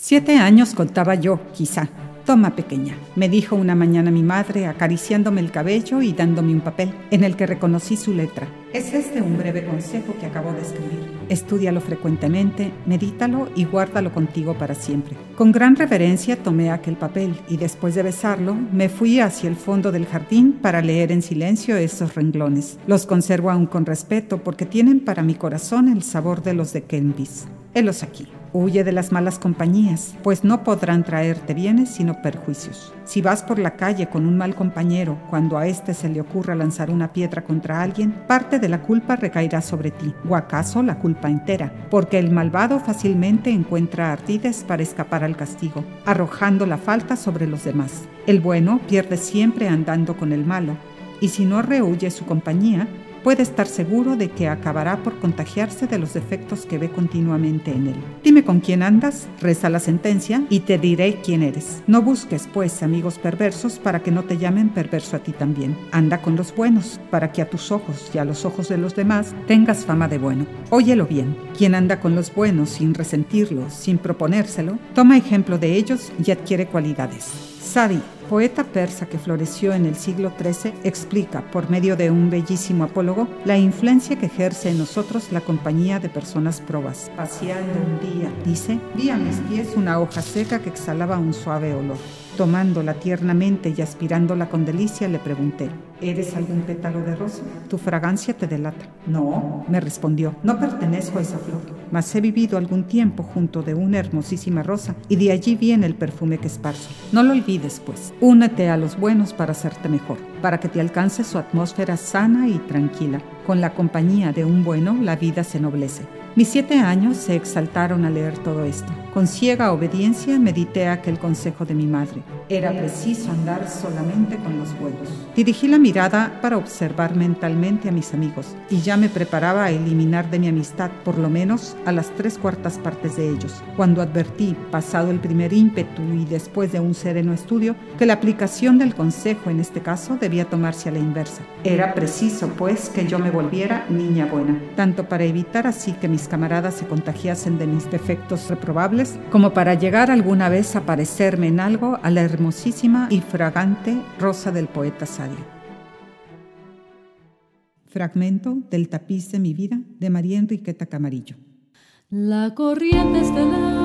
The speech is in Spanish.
Siete años contaba yo, quizá. Toma, pequeña, me dijo una mañana mi madre, acariciándome el cabello y dándome un papel, en el que reconocí su letra. Es este un breve consejo que acabo de escribir. Estúdialo frecuentemente, medítalo y guárdalo contigo para siempre. Con gran reverencia tomé aquel papel y después de besarlo, me fui hacia el fondo del jardín para leer en silencio esos renglones. Los conservo aún con respeto porque tienen para mi corazón el sabor de los de Kenvis. Helos aquí. Huye de las malas compañías, pues no podrán traerte bienes sino perjuicios. Si vas por la calle con un mal compañero, cuando a éste se le ocurra lanzar una piedra contra alguien, parte de la culpa recaerá sobre ti, o acaso la culpa entera, porque el malvado fácilmente encuentra ardides para escapar al castigo, arrojando la falta sobre los demás. El bueno pierde siempre andando con el malo, y si no rehuye su compañía, puede estar seguro de que acabará por contagiarse de los defectos que ve continuamente en él. Dime con quién andas, reza la sentencia, y te diré quién eres. No busques, pues, amigos perversos para que no te llamen perverso a ti también. Anda con los buenos, para que a tus ojos y a los ojos de los demás tengas fama de bueno. Óyelo bien, quien anda con los buenos sin resentirlos, sin proponérselo, toma ejemplo de ellos y adquiere cualidades. Sadi, poeta persa que floreció en el siglo XIII, explica, por medio de un bellísimo apólogo, la influencia que ejerce en nosotros la compañía de personas probas. Paseando un día, dice, vi a mis pies una hoja seca que exhalaba un suave olor. Tomándola tiernamente y aspirándola con delicia, le pregunté, ¿eres algún pétalo de rosa? Tu fragancia te delata. No, me respondió, no pertenezco a esa flor, mas he vivido algún tiempo junto de una hermosísima rosa y de allí viene el perfume que esparzo. No lo olvides, pues, únete a los buenos para hacerte mejor, para que te alcance su atmósfera sana y tranquila. Con la compañía de un bueno, la vida se noblece. Mis siete años se exaltaron al leer todo esto. Con ciega obediencia medité aquel consejo de mi madre. Era preciso andar solamente con los buenos. Dirigí la mirada para observar mentalmente a mis amigos y ya me preparaba a eliminar de mi amistad por lo menos a las tres cuartas partes de ellos, cuando advertí, pasado el primer ímpetu y después de un sereno estudio, que la aplicación del consejo en este caso debía tomarse a la inversa. Era preciso, pues, que yo me volviera niña buena, tanto para evitar así que mis camaradas se contagiasen de mis defectos reprobables, como para llegar alguna vez a parecerme en algo a la hermosísima y fragante rosa del poeta Sadi. Fragmento del tapiz de mi vida de María Enriqueta Camarillo. La corriente estelar